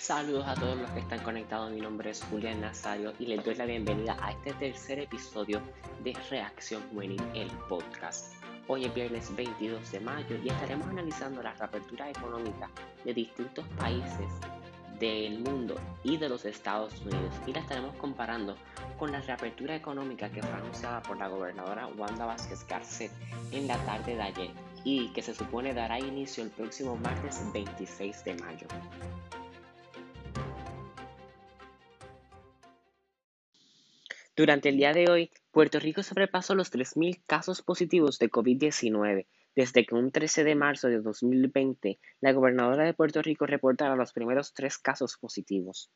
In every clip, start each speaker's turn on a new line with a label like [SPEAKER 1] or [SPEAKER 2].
[SPEAKER 1] Saludos a todos los que están conectados, mi nombre es Julián Nazario y les doy la bienvenida a este tercer episodio de Reacción Juvenil, el podcast. Hoy es viernes 22 de mayo y estaremos analizando la reapertura económica de distintos países del mundo y de los Estados Unidos y la estaremos comparando con la reapertura económica que fue anunciada por la gobernadora Wanda Vázquez Garcet en la tarde de ayer y que se supone dará inicio el próximo martes 26 de mayo. Durante el día de hoy, Puerto Rico sobrepasó los 3.000 casos positivos de COVID-19 desde que un 13 de marzo de 2020 la gobernadora de Puerto Rico reportara los primeros tres casos positivos.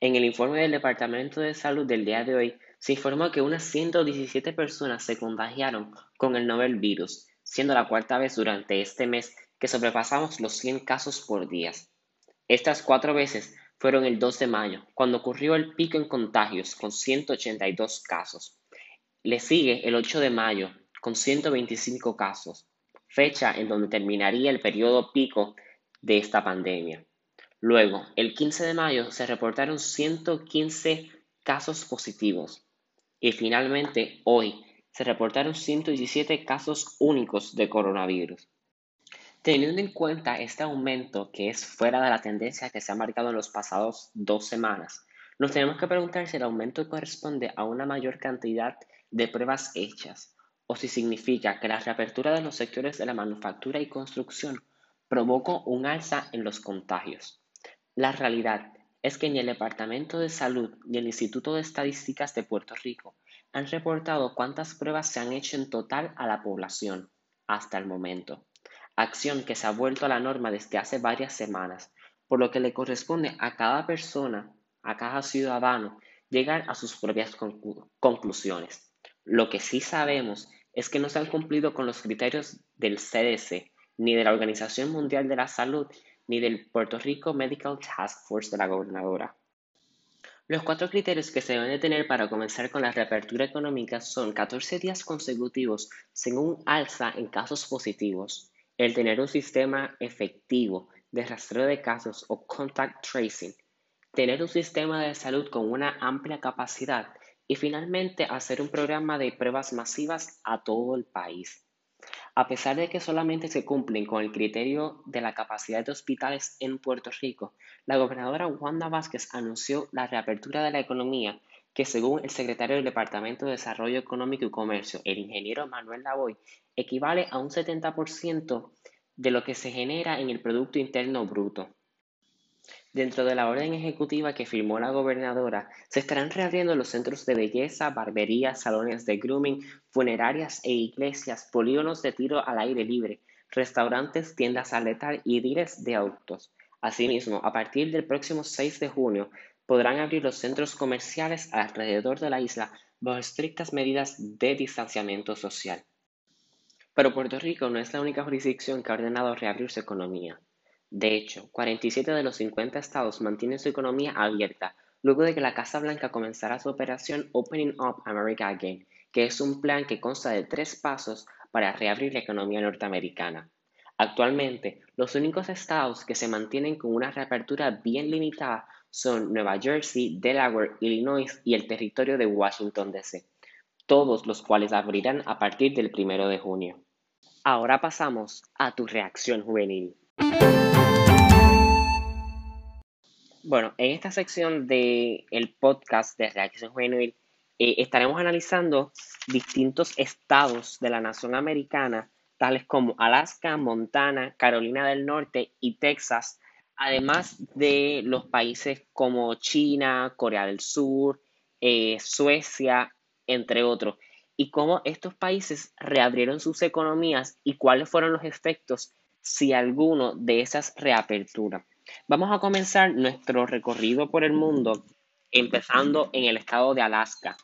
[SPEAKER 1] En el informe del Departamento de Salud del día de hoy, se informó que unas 117 personas se contagiaron con el novel virus, siendo la cuarta vez durante este mes que sobrepasamos los 100 casos por día. Estas cuatro veces fueron el 2 de mayo, cuando ocurrió el pico en contagios con 182 casos. Le sigue el 8 de mayo, con 125 casos, fecha en donde terminaría el periodo pico de esta pandemia. Luego, el 15 de mayo se reportaron 115 casos positivos y finalmente hoy se reportaron 117 casos únicos de coronavirus. Teniendo en cuenta este aumento que es fuera de la tendencia que se ha marcado en los pasados dos semanas, nos tenemos que preguntar si el aumento corresponde a una mayor cantidad de pruebas hechas o si significa que la reapertura de los sectores de la manufactura y construcción provocó un alza en los contagios. La realidad es que ni el Departamento de Salud ni el Instituto de Estadísticas de Puerto Rico han reportado cuántas pruebas se han hecho en total a la población hasta el momento, acción que se ha vuelto a la norma desde hace varias semanas, por lo que le corresponde a cada persona, a cada ciudadano, llegar a sus propias conclusiones. Lo que sí sabemos es que no se han cumplido con los criterios del CDC, ni de la Organización Mundial de la Salud, ni del Puerto Rico Medical Task Force de la gobernadora. Los cuatro criterios que se deben de tener para comenzar con la reapertura económica son 14 días consecutivos sin un alza en casos positivos, el tener un sistema efectivo de rastreo de casos o contact tracing, tener un sistema de salud con una amplia capacidad y finalmente hacer un programa de pruebas masivas a todo el país. A pesar de que solamente se cumplen con el criterio de la capacidad de hospitales en Puerto Rico, la gobernadora Wanda Vázquez anunció la reapertura de la economía que según el secretario del Departamento de Desarrollo Económico y Comercio, el ingeniero Manuel Lavoy, equivale a un 70% de lo que se genera en el Producto Interno Bruto. Dentro de la orden ejecutiva que firmó la gobernadora, se estarán reabriendo los centros de belleza, barberías, salones de grooming, funerarias e iglesias, polígonos de tiro al aire libre, restaurantes, tiendas letal y diles de autos. Asimismo, a partir del próximo 6 de junio, podrán abrir los centros comerciales alrededor de la isla bajo estrictas medidas de distanciamiento social. Pero Puerto Rico no es la única jurisdicción que ha ordenado reabrir su economía. De hecho, 47 de los 50 estados mantienen su economía abierta luego de que la Casa Blanca comenzara su operación Opening Up America Again, que es un plan que consta de tres pasos para reabrir la economía norteamericana. Actualmente, los únicos estados que se mantienen con una reapertura bien limitada son Nueva Jersey, Delaware, Illinois y el territorio de Washington, D.C., todos los cuales abrirán a partir del primero de junio. Ahora pasamos a tu reacción juvenil. Bueno, en esta sección del el podcast de Reacción Juvenil eh, estaremos analizando distintos estados de la nación americana, tales como Alaska, Montana, Carolina del Norte y Texas, además de los países como China, Corea del Sur, eh, Suecia, entre otros, y cómo estos países reabrieron sus economías y cuáles fueron los efectos, si alguno, de esas reaperturas. Vamos a comenzar nuestro recorrido por el mundo empezando en el estado de Alaska.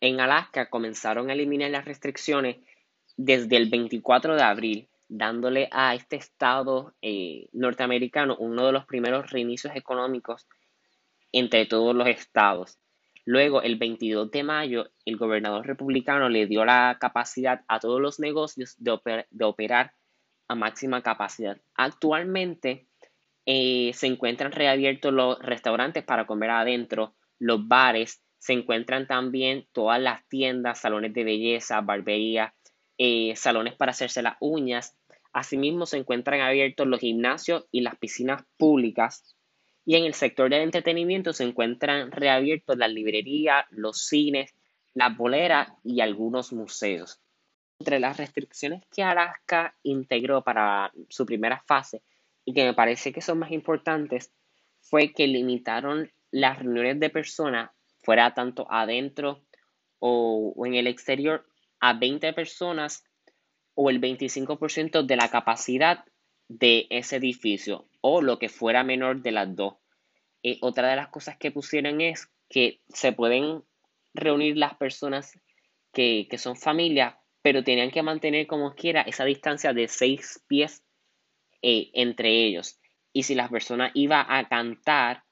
[SPEAKER 1] En Alaska comenzaron a eliminar las restricciones desde el 24 de abril, dándole a este estado eh, norteamericano uno de los primeros reinicios económicos entre todos los estados. Luego, el 22 de mayo, el gobernador republicano le dio la capacidad a todos los negocios de, operar a máxima capacidad. Actualmente, eh, se encuentran reabiertos los restaurantes para comer adentro, los bares, se encuentran también todas las tiendas, salones de belleza, barbería, eh, salones para hacerse las uñas. Asimismo, se encuentran abiertos los gimnasios y las piscinas públicas. Y en el sector del entretenimiento se encuentran reabiertos las librerías, los cines, las boleras y algunos museos. Entre las restricciones que Alaska integró para su primera fase y que me parece que son más importantes fue que limitaron las reuniones de personas, fuera tanto adentro o, o en el exterior, a 20 personas o el 25% de la capacidad de ese edificio o lo que fuera menor de las dos. Eh, otra de las cosas que pusieron es que se pueden reunir las personas que, son familia, pero tenían que mantener como quiera esa distancia de seis pies eh, entre ellos. Y si la persona iba a cantar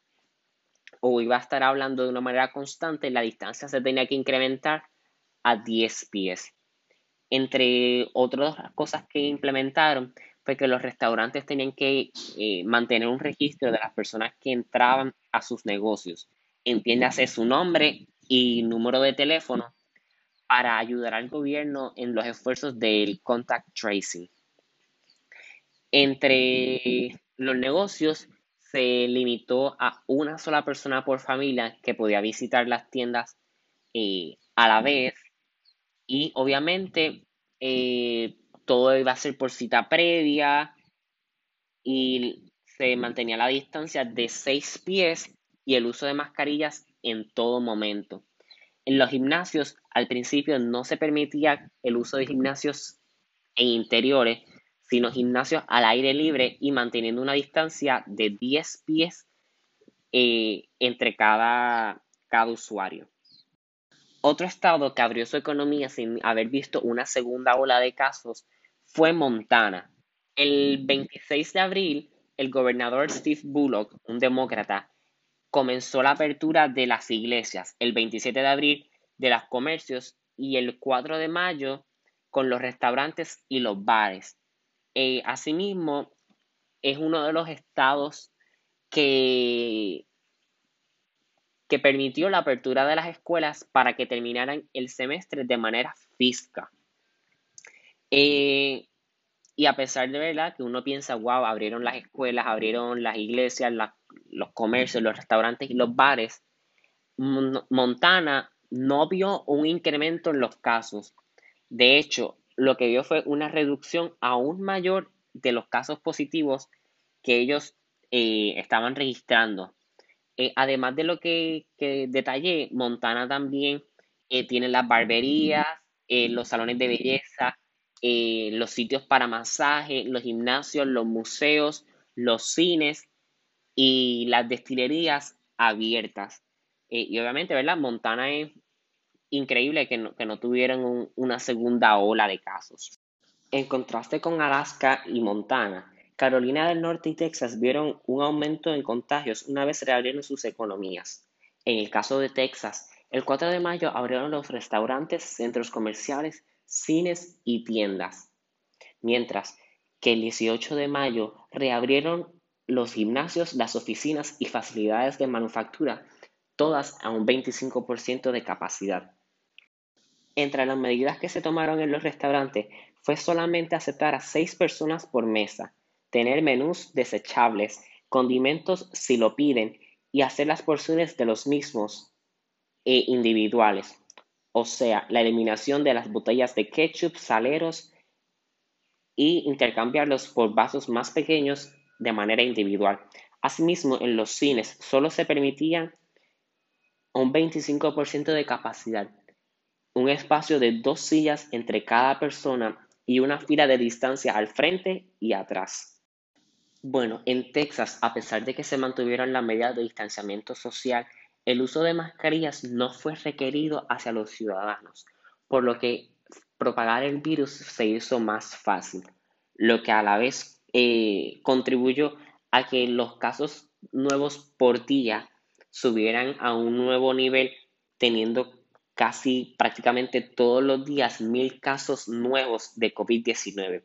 [SPEAKER 1] o iba a estar hablando de una manera constante, la distancia se tenía que incrementar a 10 pies. Entre otras cosas que implementaron fue que los restaurantes tenían que eh, mantener un registro de las personas que entraban a sus negocios. Entiéndase su nombre y número de teléfono para ayudar al gobierno en los esfuerzos del contact tracing. Entre los negocios se limitó a una sola persona por familia que podía visitar las tiendas eh, a la vez y obviamente eh, todo iba a ser por cita previa y se mantenía la distancia de seis pies y el uso de mascarillas en todo momento. En los gimnasios al principio no se permitía el uso de gimnasios en interiores, sino gimnasios al aire libre y manteniendo una distancia de 10 pies eh, entre cada, cada usuario. Otro estado que abrió su economía sin haber visto una segunda ola de casos fue Montana. El 26 de abril, el gobernador Steve Bullock, un demócrata, comenzó la apertura de las iglesias. El 27 de abril de los comercios y el 4 de mayo con los restaurantes y los bares. Eh, asimismo, es uno de los estados que que permitió la apertura de las escuelas para que terminaran el semestre de manera física. Eh, y a pesar de verdad que uno piensa, wow, abrieron las escuelas, abrieron las iglesias, los comercios, los restaurantes y los bares, Montana no vio un incremento en los casos. De hecho, lo que vio fue una reducción aún mayor de los casos positivos que ellos eh, estaban registrando. Eh, además de lo que, detallé, Montana también eh, tiene las barberías, eh, los salones de belleza, los sitios para masaje, los gimnasios, los museos, los cines y las destilerías abiertas. y obviamente, ¿verdad? Montana es increíble que no, que no tuvieran una segunda ola de casos. En contraste con Alaska y Montana, Carolina del Norte y Texas vieron un aumento en contagios una vez reabrieron sus economías. En el caso de Texas, el 4 de mayo abrieron los restaurantes, centros comerciales, cines y tiendas, mientras que el 18 de mayo reabrieron los gimnasios, las oficinas y facilidades de manufactura, todas a un 25% de capacidad. Entre las medidas que se tomaron en los restaurantes fue solamente aceptar a seis personas por mesa, tener menús desechables, condimentos si lo piden y hacer las porciones de los mismos e individuales, o sea, la eliminación de las botellas de ketchup, saleros y intercambiarlos por vasos más pequeños de manera individual. Asimismo, en los cines solo se permitía un 25% de capacidad, un espacio de dos sillas entre cada persona y una fila de distancia al frente y atrás. Bueno, en Texas, a pesar de que se mantuvieron las medidas de distanciamiento social, el uso de mascarillas no fue requerido hacia los ciudadanos, por lo que propagar el virus se hizo más fácil, lo que a la vez eh, contribuyó a que los casos nuevos por día subieran a un nuevo nivel, teniendo casi prácticamente todos los días mil casos nuevos de COVID-19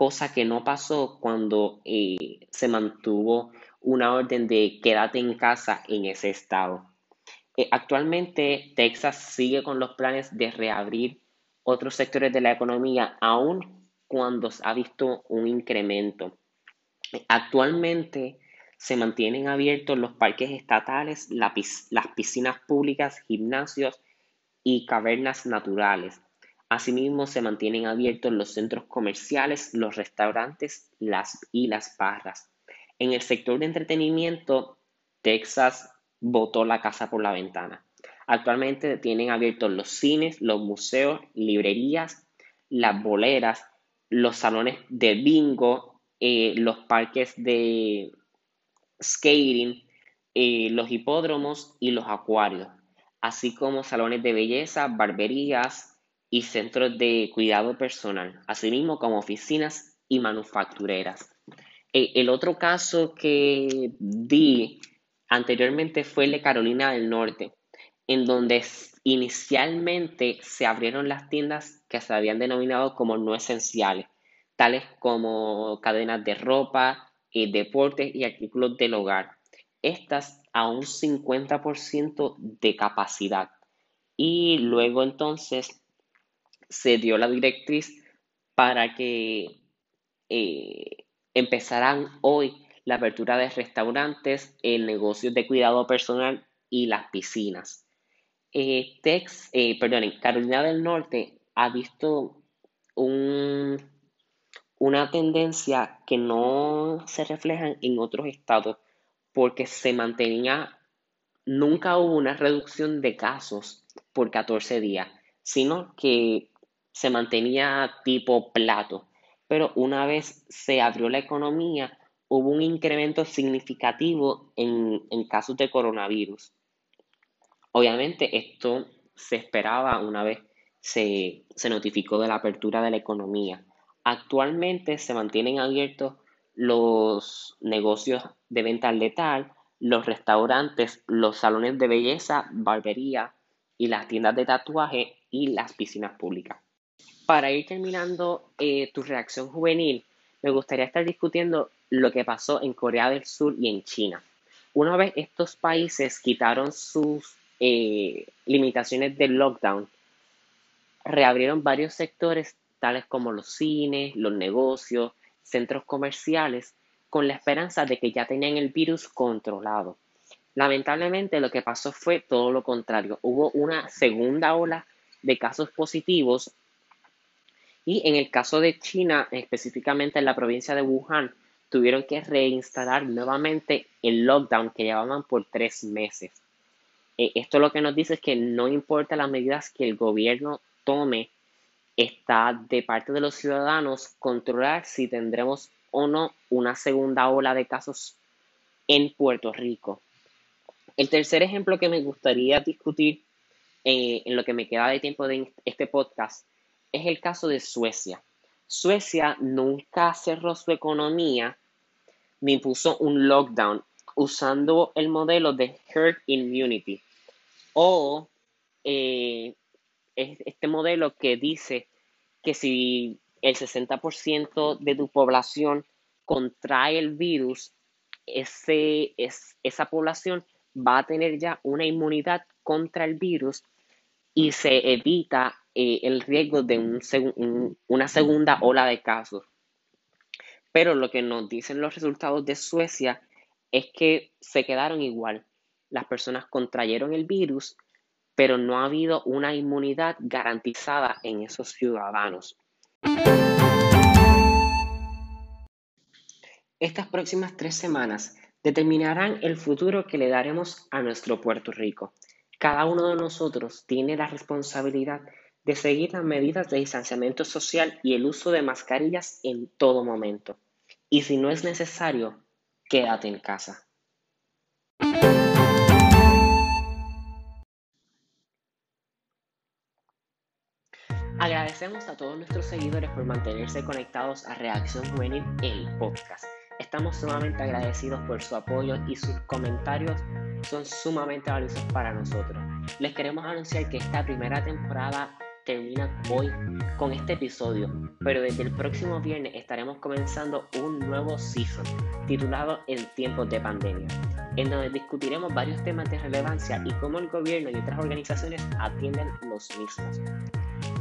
[SPEAKER 1] cosa que no pasó cuando eh, se mantuvo una orden de quédate en casa en ese estado. Eh, actualmente Texas sigue con los planes de reabrir otros sectores de la economía, aun cuando ha visto un incremento. Actualmente se mantienen abiertos los parques estatales, las piscinas públicas, gimnasios y cavernas naturales. Asimismo, se mantienen abiertos los centros comerciales, los restaurantes las, y las barras. En el sector de entretenimiento, Texas botó la casa por la ventana. Actualmente tienen abiertos los cines, los museos, librerías, las boleras, los salones de bingo, eh, los parques de skating, eh, los hipódromos y los acuarios, así como salones de belleza, barberías, y centros de cuidado personal, asimismo como oficinas y manufactureras. E, el otro caso que di anteriormente fue el de Carolina del Norte, en donde inicialmente se abrieron las tiendas que se habían denominado como no esenciales, tales como cadenas de ropa, eh, deportes y artículos del hogar. Estas a un 50% de capacidad. Y luego entonces se dio la directriz para que eh, empezaran hoy la apertura de restaurantes, el negocio de cuidado personal y las piscinas. Eh, eh, perdón, Carolina del Norte ha visto un, una tendencia que no se refleja en otros estados porque se mantenía, nunca hubo una reducción de casos por 14 días, sino que se mantenía tipo plato, pero una vez se abrió la economía, hubo un incremento significativo en, casos de coronavirus. Obviamente esto se esperaba una vez se, se, notificó de la apertura de la economía. Actualmente se mantienen abiertos los negocios de venta letal, los restaurantes, los salones de belleza, barbería y las tiendas de tatuaje y las piscinas públicas para ir terminando eh, tu reacción juvenil, me gustaría estar discutiendo lo que pasó en Corea del Sur y en China. Una vez estos países quitaron sus eh, limitaciones de lockdown, reabrieron varios sectores tales como los cines, los negocios, centros comerciales, con la esperanza de que ya tenían el virus controlado. Lamentablemente lo que pasó fue todo lo contrario. Hubo una segunda ola de casos positivos y en el caso de China, específicamente en la provincia de Wuhan, tuvieron que reinstalar nuevamente el lockdown que llevaban por tres meses. Eh, esto lo que nos dice es que no importa las medidas que el gobierno tome, está de parte de los ciudadanos controlar si tendremos o no una segunda ola de casos en Puerto Rico. El tercer ejemplo que me gustaría discutir eh, en lo que me queda de tiempo de este podcast es el caso de Suecia. Suecia nunca cerró su economía ni puso un lockdown usando el modelo de herd immunity o eh, este modelo que dice que si el 60% de tu población contrae el virus, ese, es, esa población va a tener ya una inmunidad contra el virus y se evita eh, el riesgo de una segunda ola de casos. Pero lo que nos dicen los resultados de Suecia es que se quedaron igual. Las personas contrayeron el virus, pero no ha habido una inmunidad garantizada en esos ciudadanos. Estas próximas tres semanas determinarán el futuro que le daremos a nuestro Puerto Rico. Cada uno de nosotros tiene la responsabilidad de seguir las medidas de distanciamiento social y el uso de mascarillas en todo momento. Y si no es necesario, quédate en casa. Agradecemos a todos nuestros seguidores por mantenerse conectados a Reacción Juvenil, el podcast. Estamos sumamente agradecidos por su apoyo y sus comentarios son sumamente valiosos para nosotros. Les queremos anunciar que esta primera temporada termina hoy con este episodio, pero desde el próximo viernes estaremos comenzando un nuevo season titulado En tiempos de pandemia, en donde discutiremos varios temas de relevancia y cómo el gobierno y otras organizaciones atienden los mismos.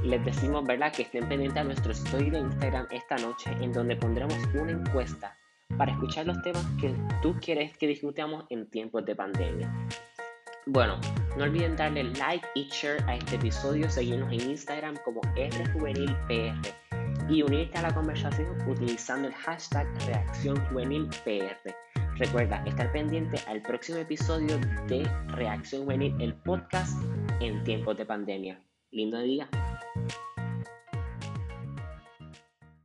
[SPEAKER 1] Les decimos, ¿verdad?, que estén pendientes a nuestro story de Instagram esta noche, en donde pondremos una encuesta para escuchar los temas que tú quieres que discutamos en tiempos de pandemia. Bueno, no olviden darle like y share a este episodio, seguirnos en Instagram como RJuvenilPR y unirte a la conversación utilizando el hashtag ReacciónJuvenilPR. Recuerda estar pendiente al próximo episodio de Reacción Juvenil, el podcast en tiempos de pandemia. Lindo día.